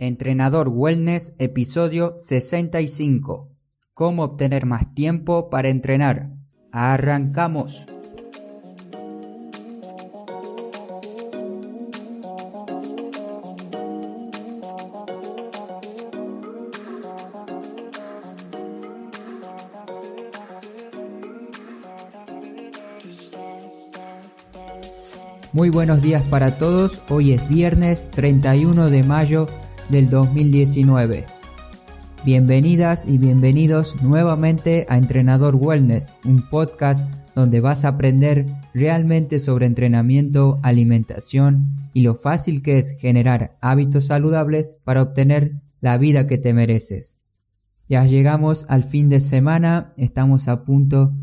Entrenador Wellness, episodio 65. ¿Cómo obtener más tiempo para entrenar? Arrancamos. Muy buenos días para todos, hoy es viernes 31 de mayo del 2019. Bienvenidas y bienvenidos nuevamente a Entrenador Wellness, un podcast donde vas a aprender realmente sobre entrenamiento, alimentación y lo fácil que es generar hábitos saludables para obtener la vida que te mereces. Ya llegamos al fin de semana, estamos a punto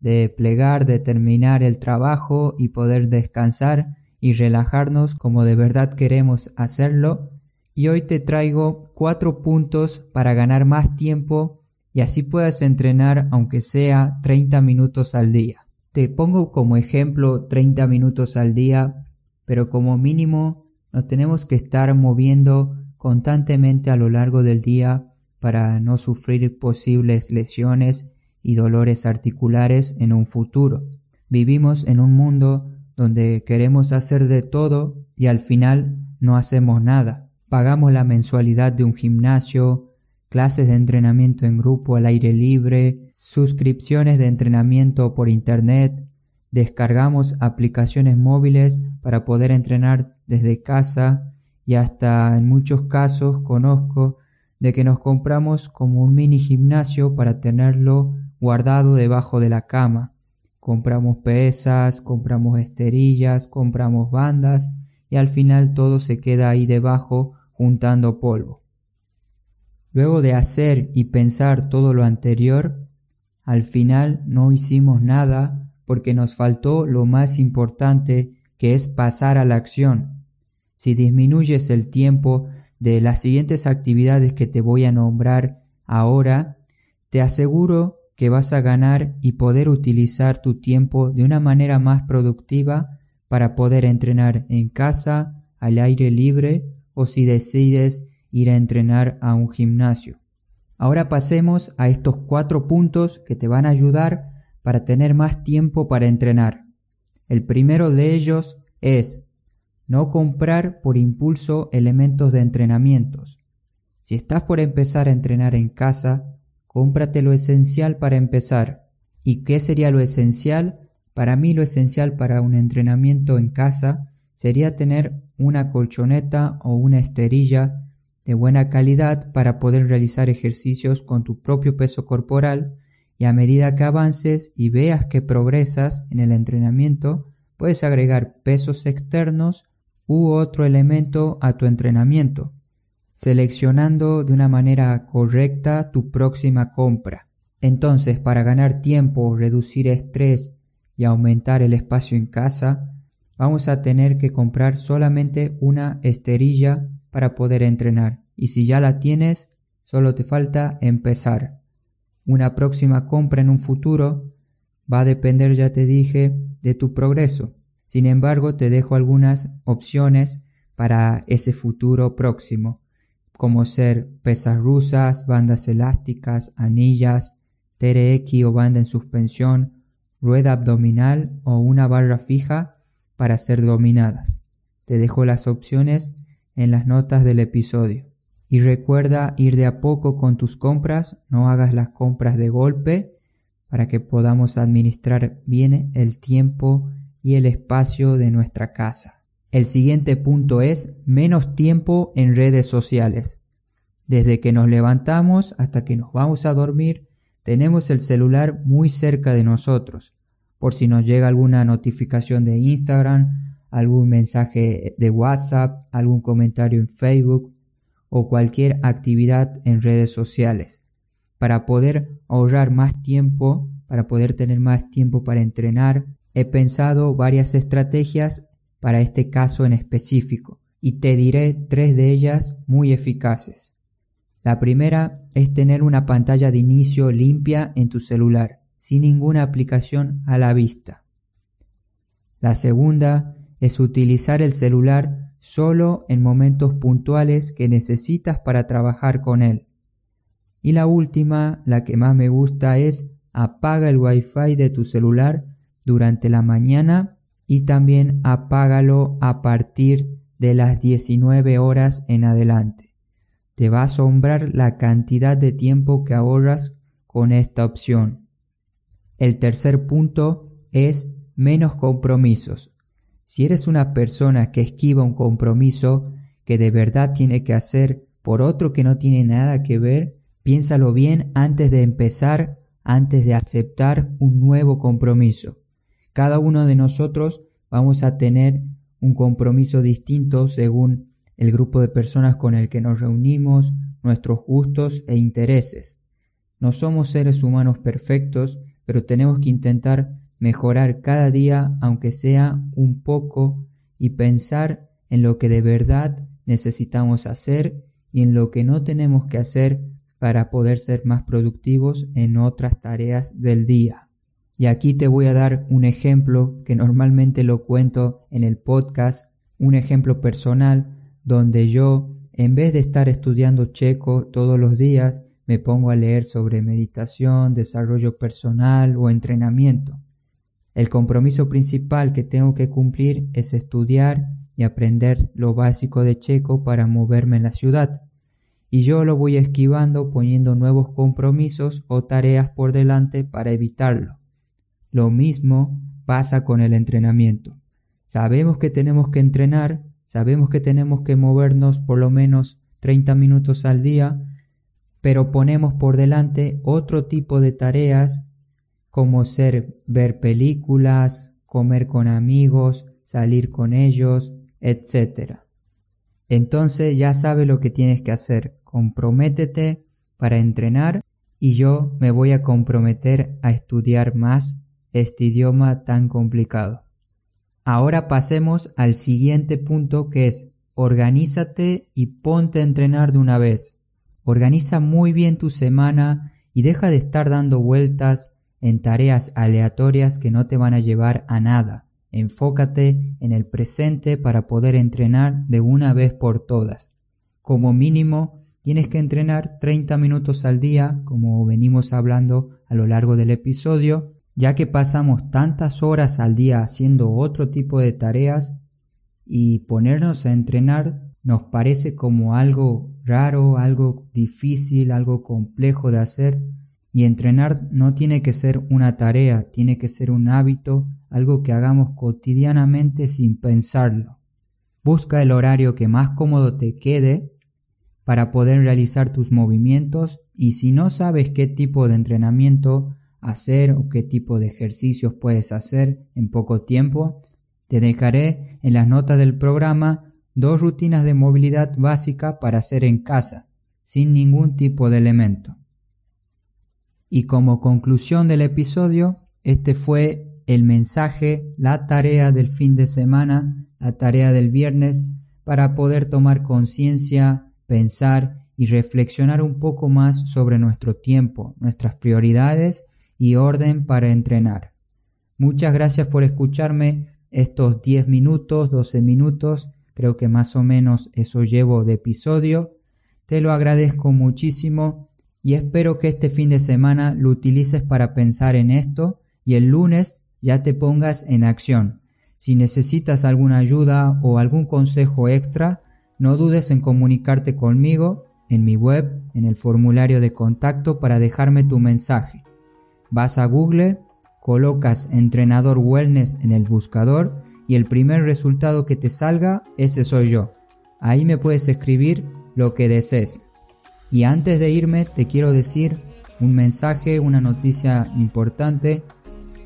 de plegar, de terminar el trabajo y poder descansar y relajarnos como de verdad queremos hacerlo. Y hoy te traigo cuatro puntos para ganar más tiempo y así puedas entrenar aunque sea 30 minutos al día. Te pongo como ejemplo 30 minutos al día, pero como mínimo nos tenemos que estar moviendo constantemente a lo largo del día para no sufrir posibles lesiones y dolores articulares en un futuro. Vivimos en un mundo donde queremos hacer de todo y al final no hacemos nada. Pagamos la mensualidad de un gimnasio, clases de entrenamiento en grupo al aire libre, suscripciones de entrenamiento por internet, descargamos aplicaciones móviles para poder entrenar desde casa y hasta en muchos casos conozco de que nos compramos como un mini gimnasio para tenerlo guardado debajo de la cama. Compramos pesas, compramos esterillas, compramos bandas y al final todo se queda ahí debajo juntando polvo. Luego de hacer y pensar todo lo anterior, al final no hicimos nada porque nos faltó lo más importante que es pasar a la acción. Si disminuyes el tiempo de las siguientes actividades que te voy a nombrar ahora, te aseguro que vas a ganar y poder utilizar tu tiempo de una manera más productiva para poder entrenar en casa, al aire libre o si decides ir a entrenar a un gimnasio. Ahora pasemos a estos cuatro puntos que te van a ayudar para tener más tiempo para entrenar. El primero de ellos es no comprar por impulso elementos de entrenamientos. Si estás por empezar a entrenar en casa, cómprate lo esencial para empezar. ¿Y qué sería lo esencial? Para mí lo esencial para un entrenamiento en casa sería tener una colchoneta o una esterilla de buena calidad para poder realizar ejercicios con tu propio peso corporal y a medida que avances y veas que progresas en el entrenamiento, puedes agregar pesos externos u otro elemento a tu entrenamiento seleccionando de una manera correcta tu próxima compra. Entonces, para ganar tiempo, reducir estrés y aumentar el espacio en casa, vamos a tener que comprar solamente una esterilla para poder entrenar. Y si ya la tienes, solo te falta empezar. Una próxima compra en un futuro va a depender, ya te dije, de tu progreso. Sin embargo, te dejo algunas opciones para ese futuro próximo como ser pesas rusas, bandas elásticas, anillas, TRX o banda en suspensión, rueda abdominal o una barra fija para ser dominadas. Te dejo las opciones en las notas del episodio. Y recuerda ir de a poco con tus compras, no hagas las compras de golpe para que podamos administrar bien el tiempo y el espacio de nuestra casa. El siguiente punto es menos tiempo en redes sociales. Desde que nos levantamos hasta que nos vamos a dormir, tenemos el celular muy cerca de nosotros, por si nos llega alguna notificación de Instagram, algún mensaje de WhatsApp, algún comentario en Facebook o cualquier actividad en redes sociales. Para poder ahorrar más tiempo, para poder tener más tiempo para entrenar, he pensado varias estrategias para este caso en específico, y te diré tres de ellas muy eficaces. La primera es tener una pantalla de inicio limpia en tu celular, sin ninguna aplicación a la vista. La segunda es utilizar el celular solo en momentos puntuales que necesitas para trabajar con él. Y la última, la que más me gusta, es apaga el wifi de tu celular durante la mañana y también apágalo a partir de las 19 horas en adelante. Te va a asombrar la cantidad de tiempo que ahorras con esta opción. El tercer punto es menos compromisos. Si eres una persona que esquiva un compromiso que de verdad tiene que hacer por otro que no tiene nada que ver, piénsalo bien antes de empezar, antes de aceptar un nuevo compromiso. Cada uno de nosotros vamos a tener un compromiso distinto según el grupo de personas con el que nos reunimos, nuestros gustos e intereses. No somos seres humanos perfectos, pero tenemos que intentar mejorar cada día aunque sea un poco y pensar en lo que de verdad necesitamos hacer y en lo que no tenemos que hacer para poder ser más productivos en otras tareas del día. Y aquí te voy a dar un ejemplo que normalmente lo cuento en el podcast, un ejemplo personal donde yo, en vez de estar estudiando checo todos los días, me pongo a leer sobre meditación, desarrollo personal o entrenamiento. El compromiso principal que tengo que cumplir es estudiar y aprender lo básico de checo para moverme en la ciudad y yo lo voy esquivando poniendo nuevos compromisos o tareas por delante para evitarlo. Lo mismo pasa con el entrenamiento. Sabemos que tenemos que entrenar, sabemos que tenemos que movernos por lo menos 30 minutos al día, pero ponemos por delante otro tipo de tareas como ser ver películas, comer con amigos, salir con ellos, etc. Entonces ya sabe lo que tienes que hacer. Comprométete para entrenar y yo me voy a comprometer a estudiar más este idioma tan complicado. Ahora pasemos al siguiente punto que es organízate y ponte a entrenar de una vez. Organiza muy bien tu semana y deja de estar dando vueltas en tareas aleatorias que no te van a llevar a nada. Enfócate en el presente para poder entrenar de una vez por todas. Como mínimo, tienes que entrenar 30 minutos al día, como venimos hablando a lo largo del episodio, ya que pasamos tantas horas al día haciendo otro tipo de tareas y ponernos a entrenar nos parece como algo raro, algo difícil, algo complejo de hacer, y entrenar no tiene que ser una tarea, tiene que ser un hábito algo que hagamos cotidianamente sin pensarlo. Busca el horario que más cómodo te quede para poder realizar tus movimientos y si no sabes qué tipo de entrenamiento hacer o qué tipo de ejercicios puedes hacer en poco tiempo, te dejaré en las notas del programa dos rutinas de movilidad básica para hacer en casa, sin ningún tipo de elemento. Y como conclusión del episodio, este fue el mensaje, la tarea del fin de semana, la tarea del viernes, para poder tomar conciencia, pensar y reflexionar un poco más sobre nuestro tiempo, nuestras prioridades y orden para entrenar. Muchas gracias por escucharme estos 10 minutos, 12 minutos, creo que más o menos eso llevo de episodio. Te lo agradezco muchísimo y espero que este fin de semana lo utilices para pensar en esto y el lunes ya te pongas en acción. Si necesitas alguna ayuda o algún consejo extra, no dudes en comunicarte conmigo en mi web, en el formulario de contacto para dejarme tu mensaje. Vas a Google, colocas entrenador wellness en el buscador y el primer resultado que te salga, ese soy yo. Ahí me puedes escribir lo que desees. Y antes de irme te quiero decir un mensaje, una noticia importante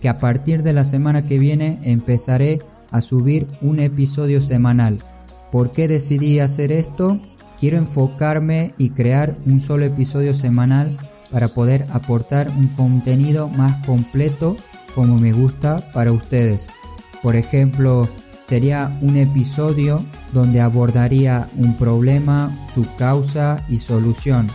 que a partir de la semana que viene empezaré a subir un episodio semanal. ¿Por qué decidí hacer esto? Quiero enfocarme y crear un solo episodio semanal para poder aportar un contenido más completo como me gusta para ustedes. Por ejemplo, sería un episodio donde abordaría un problema, su causa y solución.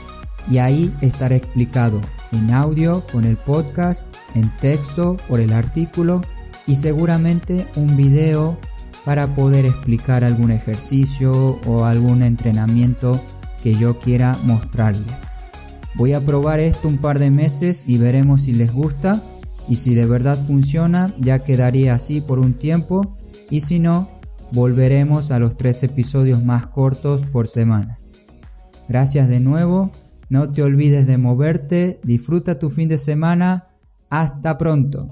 Y ahí estará explicado en audio con el podcast, en texto por el artículo y seguramente un video para poder explicar algún ejercicio o algún entrenamiento que yo quiera mostrarles. Voy a probar esto un par de meses y veremos si les gusta y si de verdad funciona ya quedaría así por un tiempo y si no volveremos a los tres episodios más cortos por semana. Gracias de nuevo, no te olvides de moverte, disfruta tu fin de semana, hasta pronto.